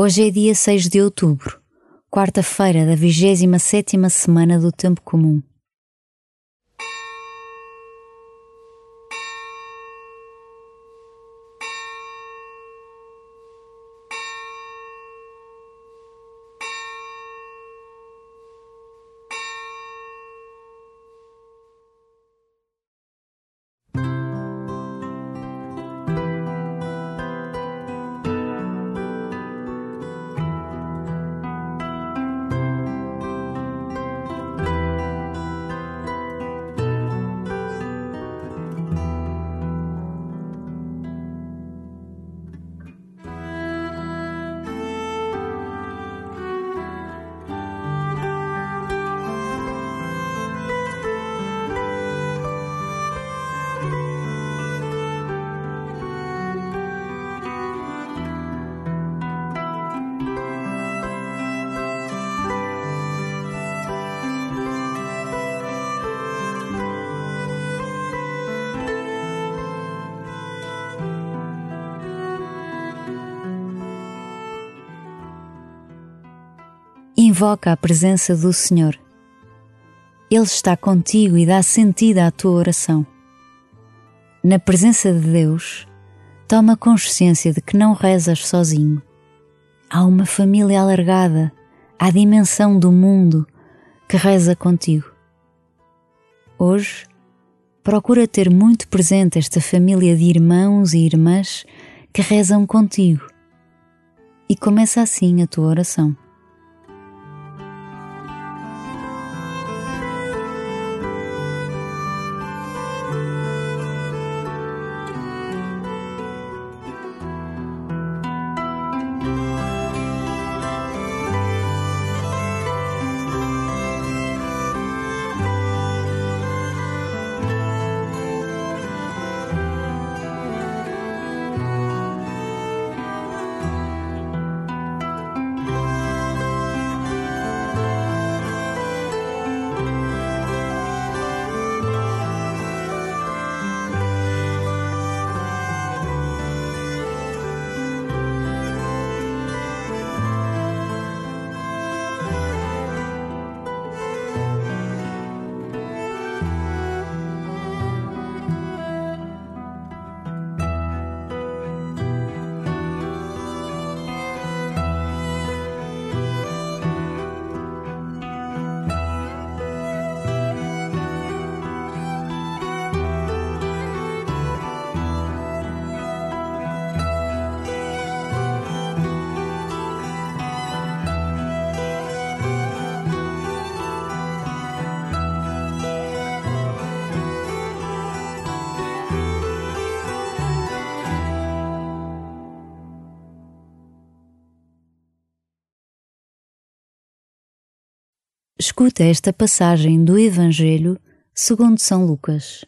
Hoje é dia 6 de outubro, quarta-feira da 27 semana do Tempo Comum. Invoca a presença do Senhor. Ele está contigo e dá sentido à tua oração. Na presença de Deus, toma consciência de que não rezas sozinho. Há uma família alargada, à dimensão do mundo, que reza contigo. Hoje, procura ter muito presente esta família de irmãos e irmãs que rezam contigo. E começa assim a tua oração. Escuta esta passagem do Evangelho segundo São Lucas.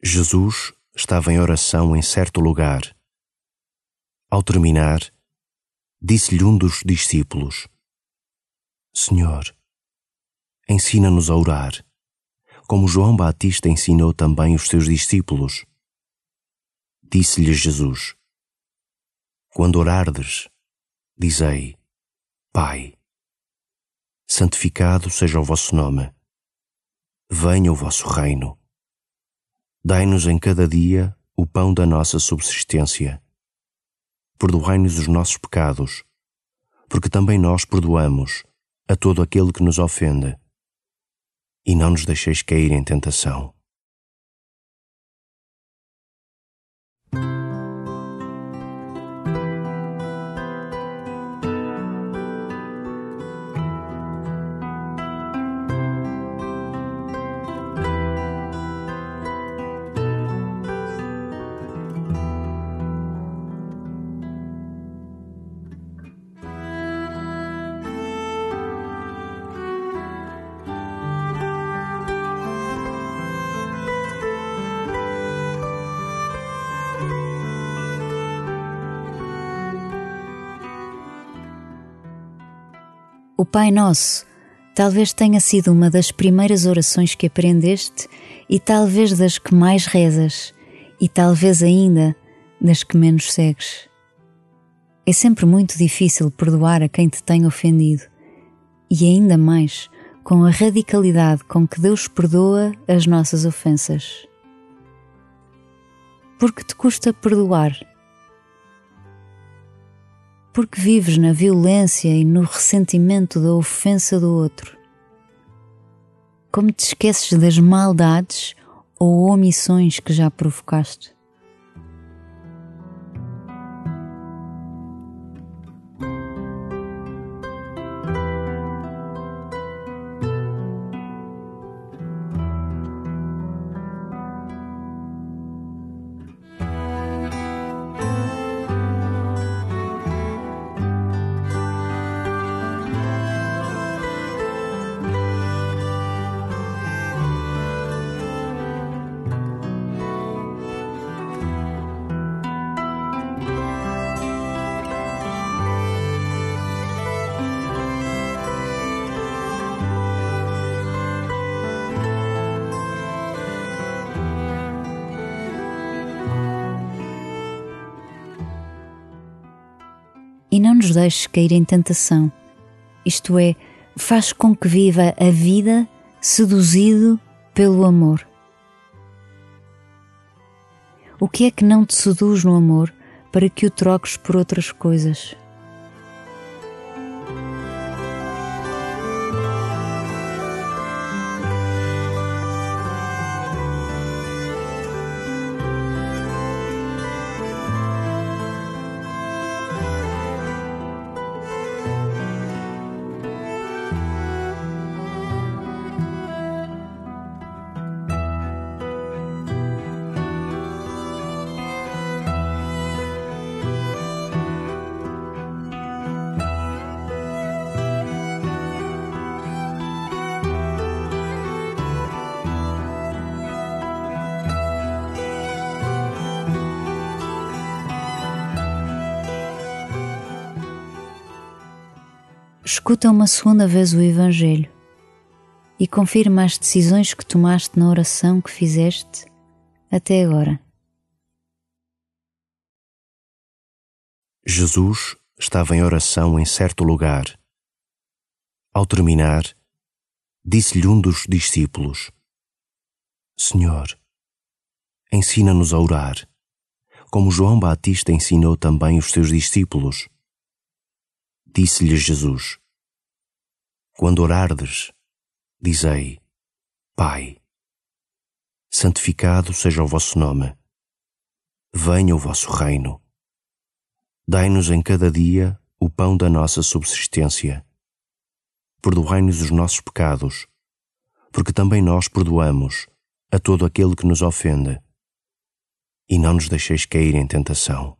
Jesus estava em oração em certo lugar. Ao terminar, disse-lhe um dos discípulos: Senhor, ensina-nos a orar, como João Batista ensinou também os seus discípulos. Disse-lhe Jesus: Quando orardes, dizei: Pai santificado seja o vosso nome. Venha o vosso reino. Dai-nos em cada dia o pão da nossa subsistência. Perdoai-nos os nossos pecados, porque também nós perdoamos a todo aquele que nos ofende. E não nos deixeis cair em tentação O Pai Nosso talvez tenha sido uma das primeiras orações que aprendeste e talvez das que mais rezas e talvez ainda das que menos segues. É sempre muito difícil perdoar a quem te tem ofendido, e ainda mais com a radicalidade com que Deus perdoa as nossas ofensas. Porque te custa perdoar? Porque vives na violência e no ressentimento da ofensa do outro? Como te esqueces das maldades ou omissões que já provocaste? Não nos deixes cair em tentação, isto é, faz com que viva a vida seduzido pelo amor. O que é que não te seduz no amor para que o troques por outras coisas? Escuta uma segunda vez o Evangelho e confirma as decisões que tomaste na oração que fizeste até agora. Jesus estava em oração em certo lugar. Ao terminar, disse-lhe um dos discípulos: Senhor, ensina-nos a orar, como João Batista ensinou também os seus discípulos. Disse-lhe Jesus: quando orardes, dizei: Pai, santificado seja o vosso nome, venha o vosso reino. Dai-nos em cada dia o pão da nossa subsistência. Perdoai-nos os nossos pecados, porque também nós perdoamos a todo aquele que nos ofende. E não nos deixeis cair em tentação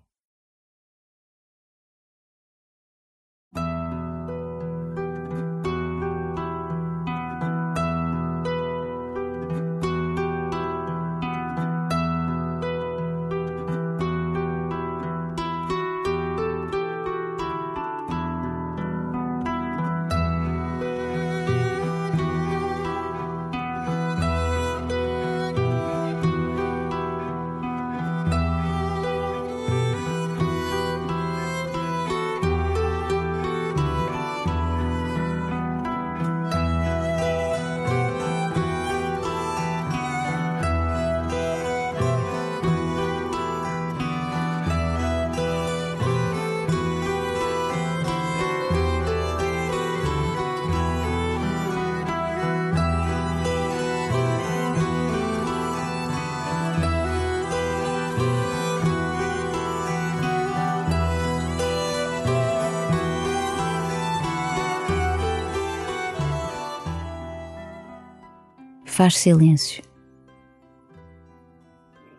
faz silêncio.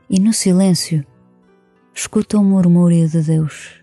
E no silêncio, escuta o murmúrio de Deus.